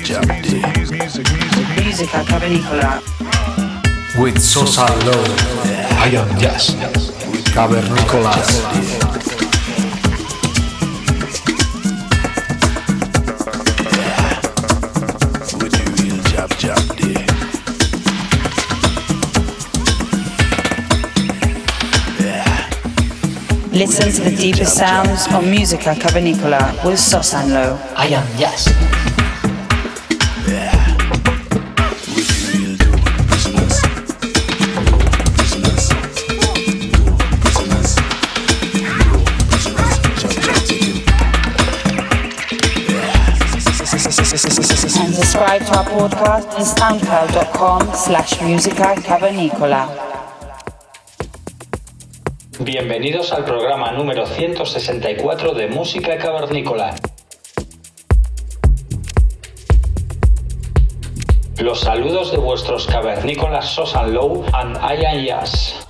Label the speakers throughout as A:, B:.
A: jab jab Musica cavernicola.
B: With Sosa Low. I am Jazz. Cavernicolas.
A: Listen to the deepest sounds on Musica Cavernicola with Sosanlo.
C: I am yes.
D: Bienvenidos al programa número 164 de Música Cavernícola. Los saludos de vuestros cavernícolas Sosan Low and Ian Yas.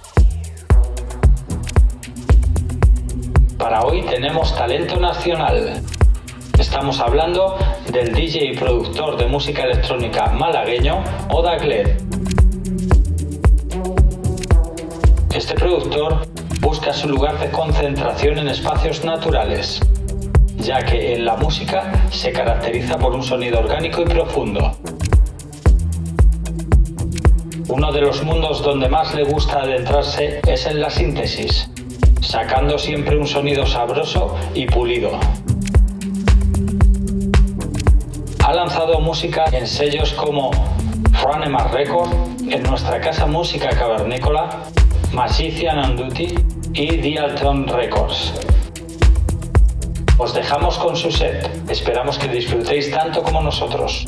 D: Para hoy tenemos talento nacional. Estamos hablando del DJ y productor de música electrónica malagueño Oda Gled. Este productor busca su lugar de concentración en espacios naturales, ya que en la música se caracteriza por un sonido orgánico y profundo. Uno de los mundos donde más le gusta adentrarse es en la síntesis, sacando siempre un sonido sabroso y pulido. Ha lanzado música en sellos como Franemas Record, en nuestra casa música cavernícola, Magician and Duty y Dialton Records. Os dejamos con su set, esperamos que disfrutéis tanto como nosotros.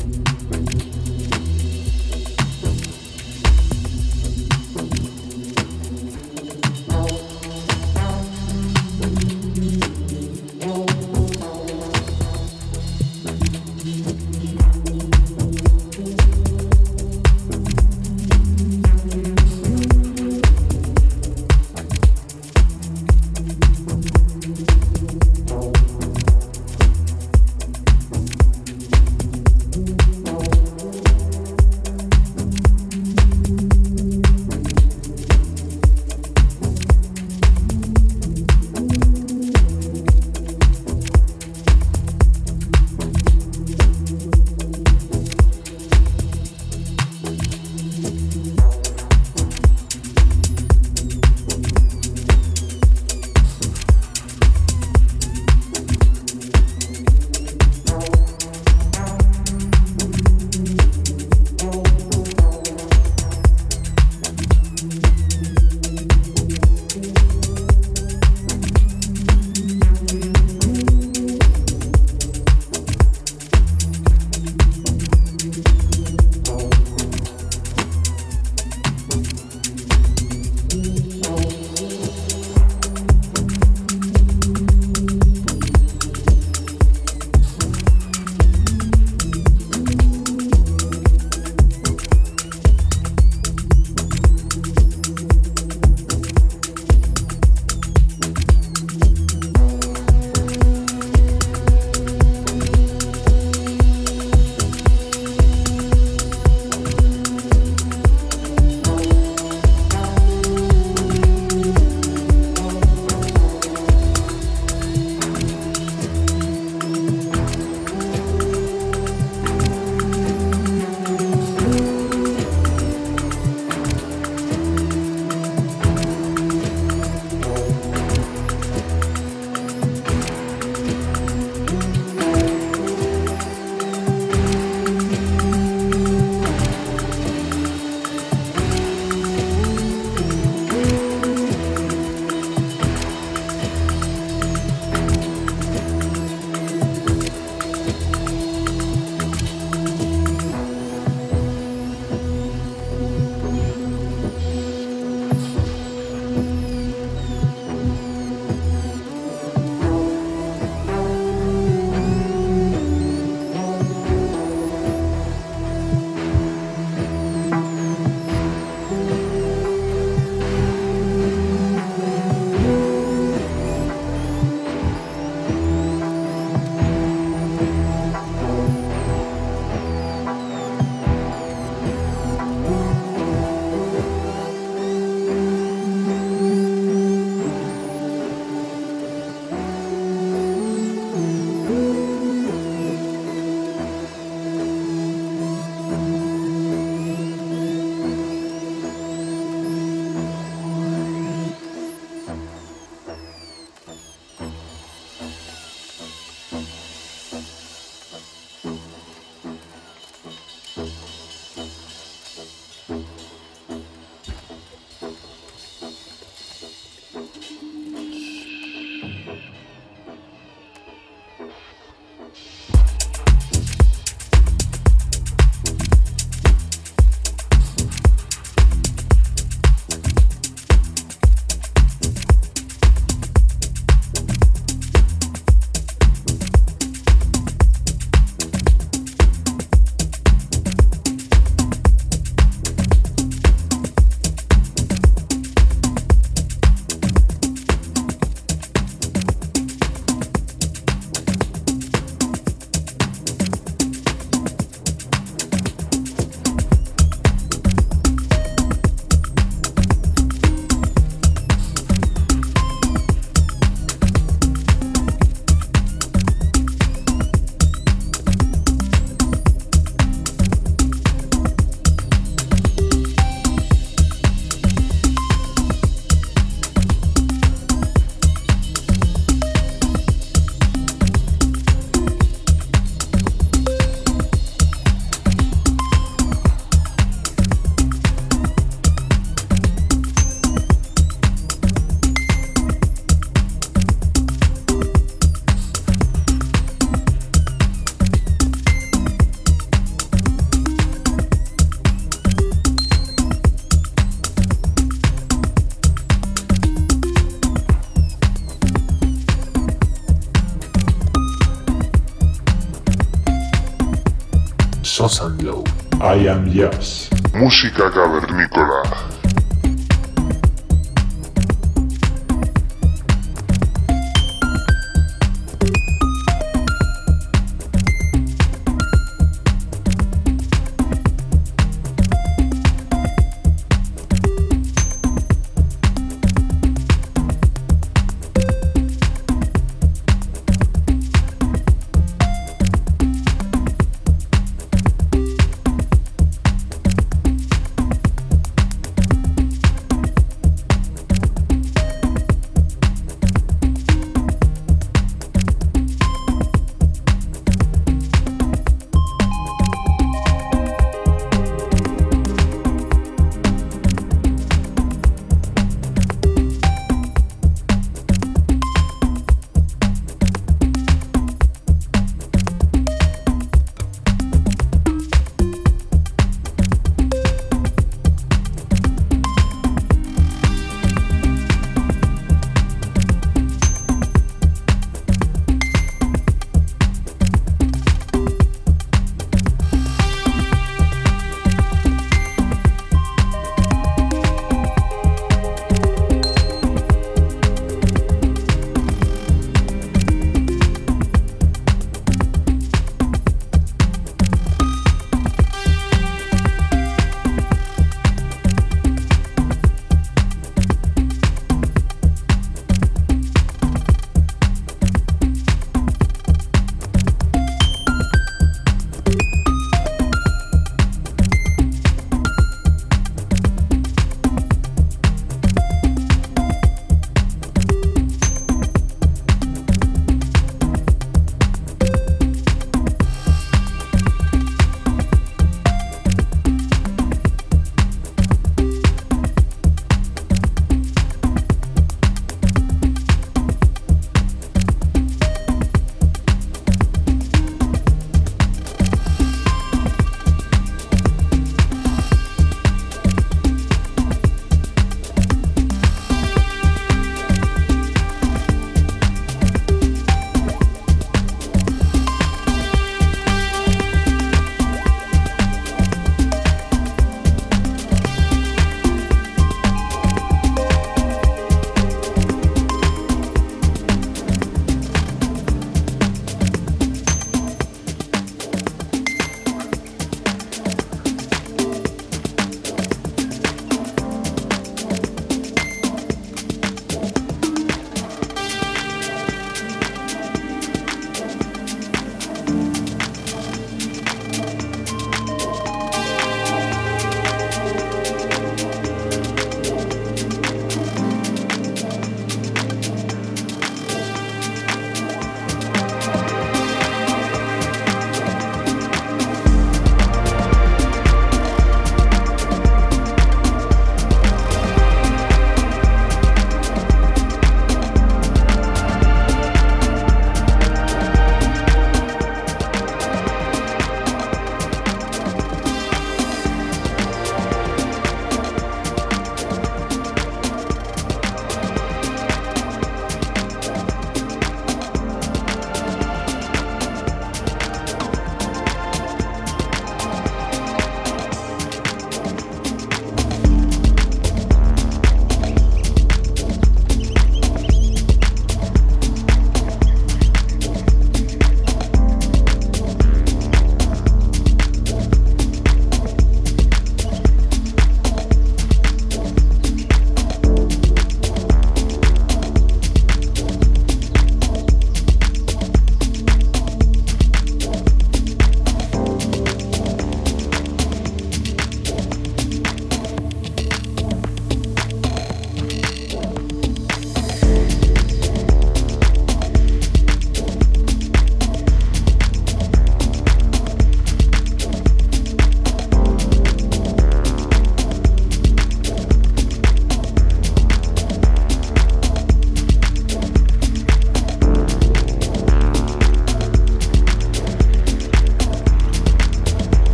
E: Música cavernícola.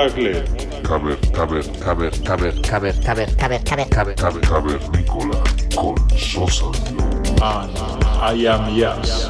F: Odagle.
E: Caber, caber, caber, caber, caber, caber, caber, caber, caber, caber, cavernícola con Sosa Low.
F: And I am Yes.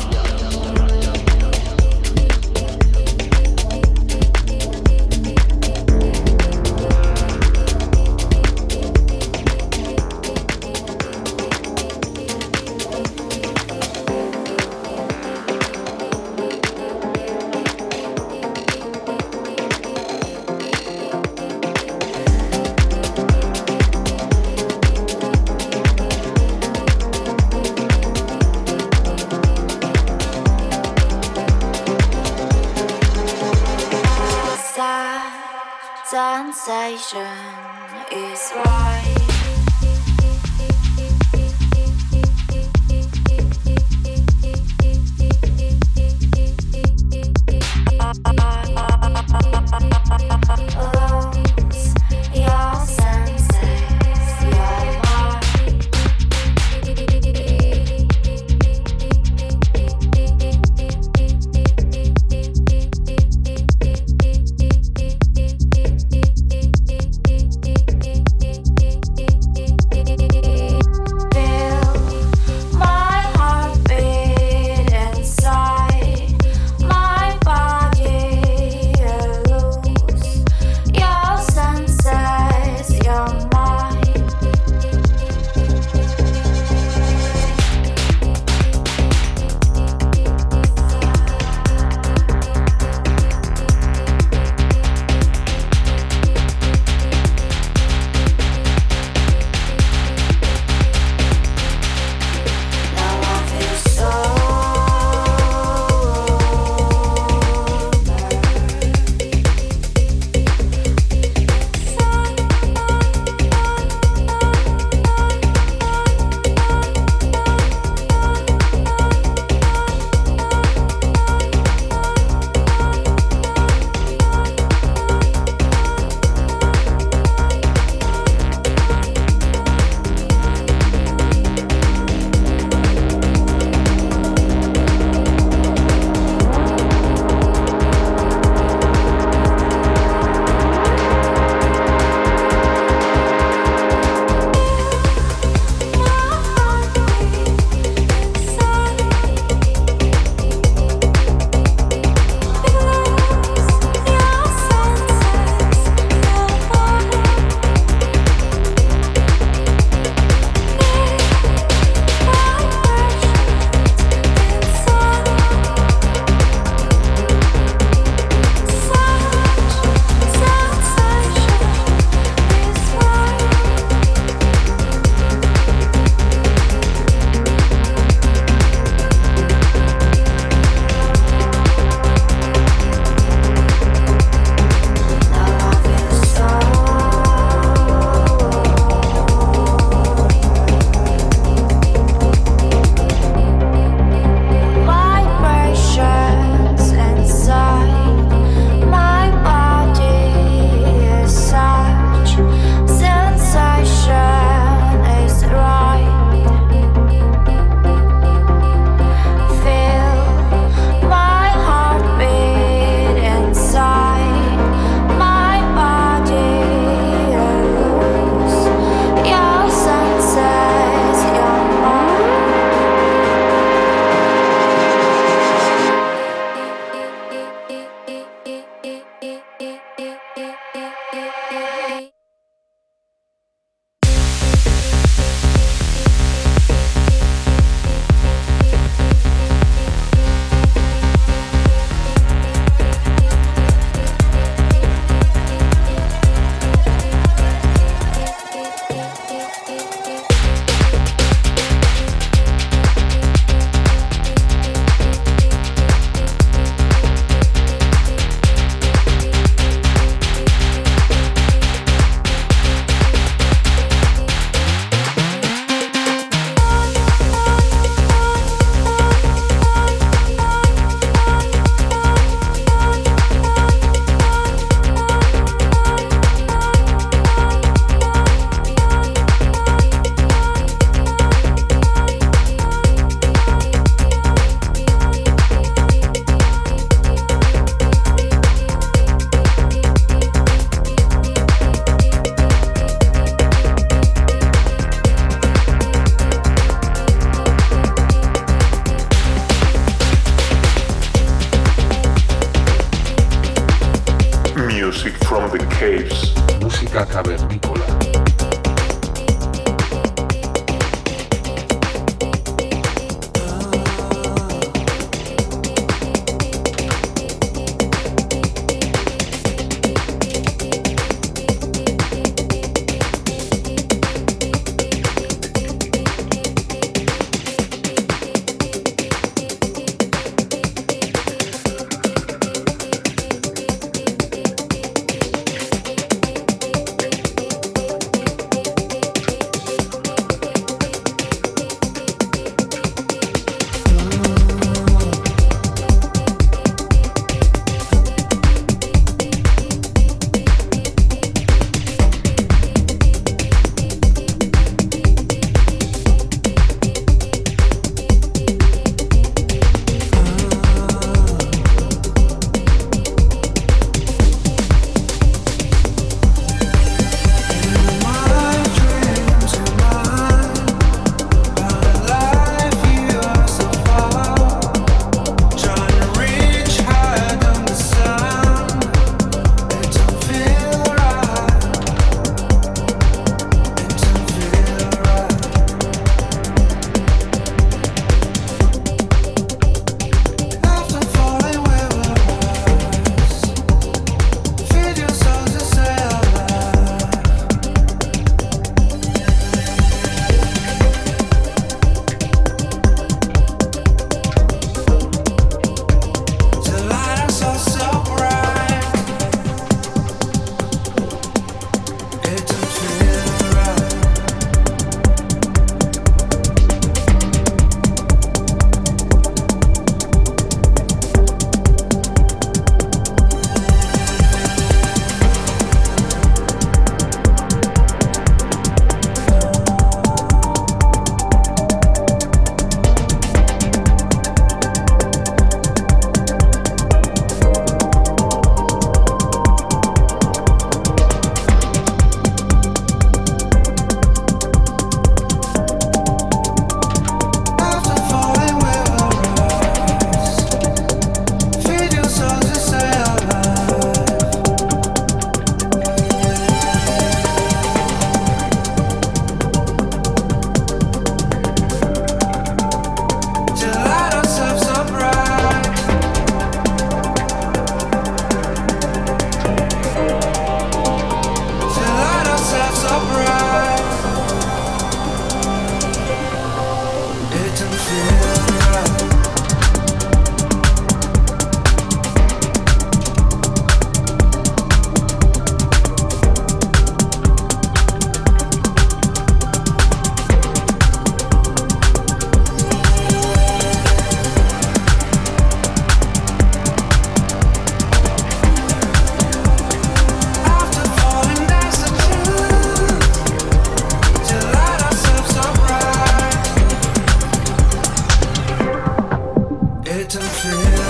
G: Elternfeld.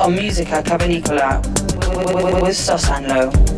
G: Of Musica Cavernicola with Sosanlo.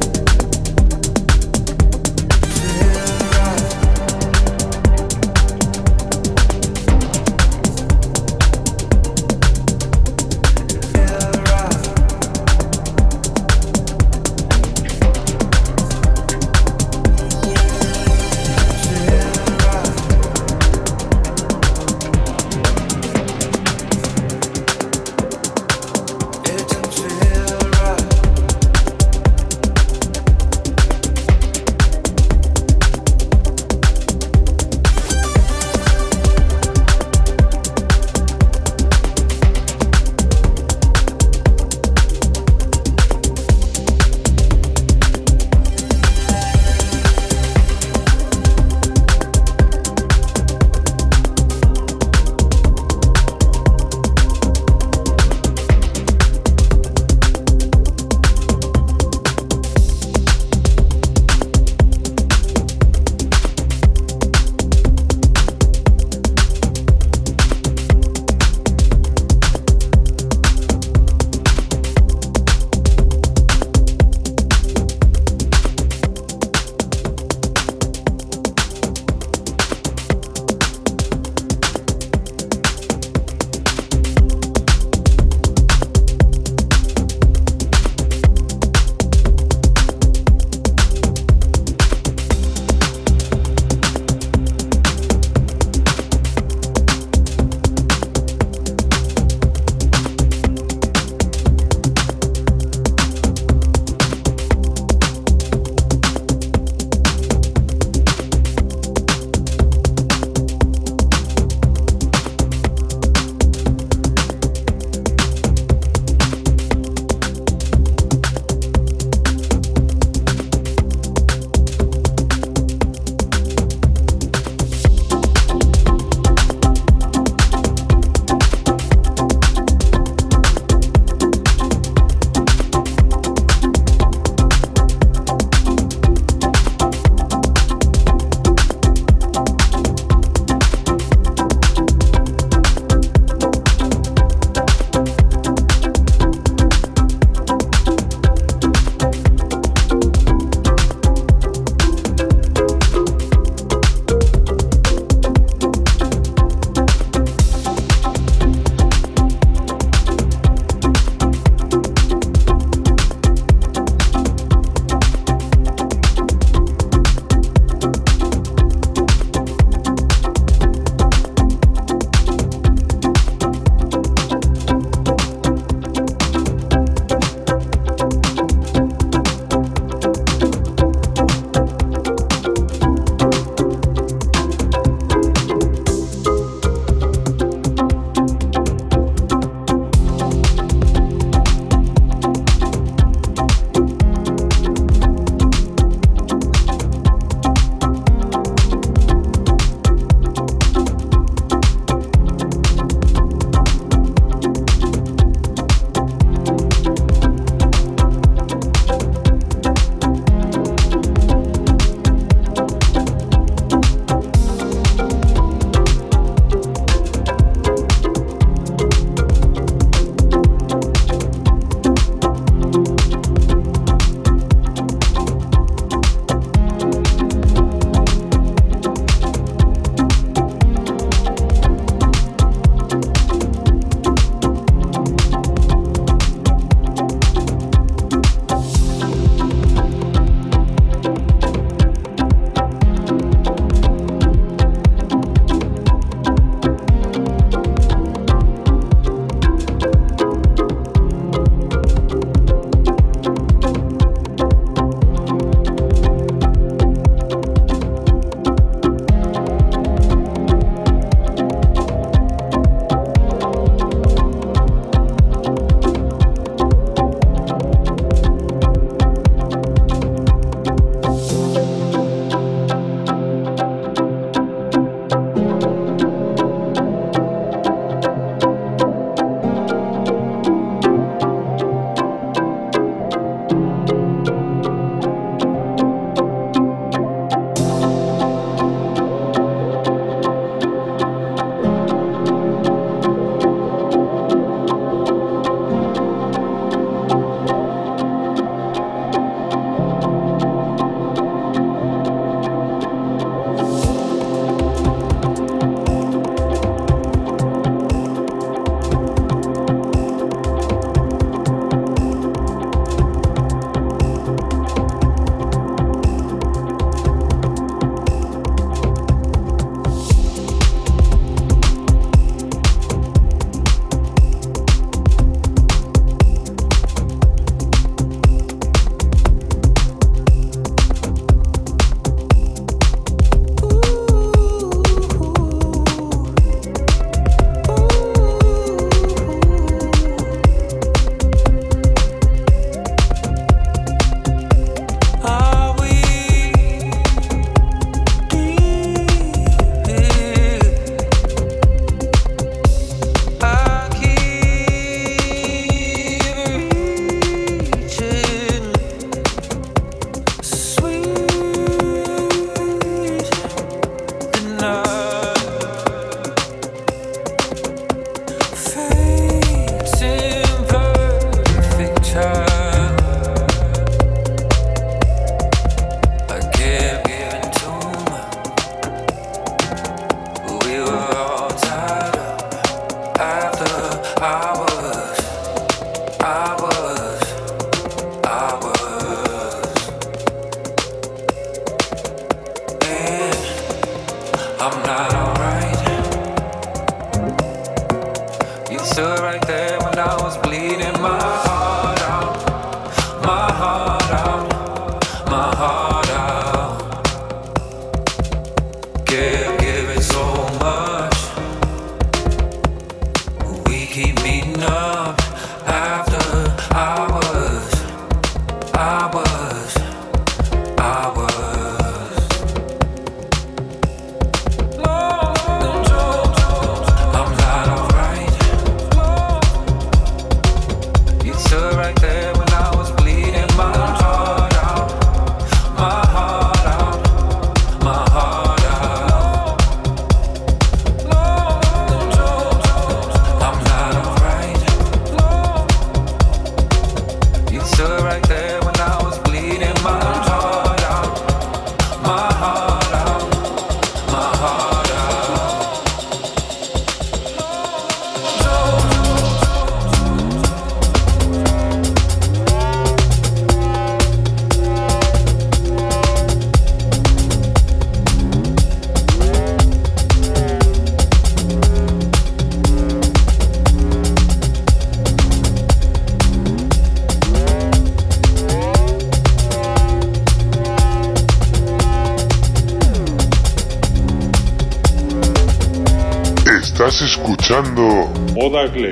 E: Escuchando
C: Odagle.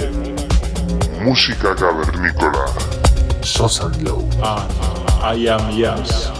E: Música cavernícola.
B: Sosa Low.
C: And I am Yes.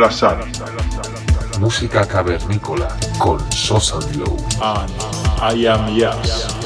E: Y El Azar. Música cavernícola con Sosa Glow.
H: And I am Yas.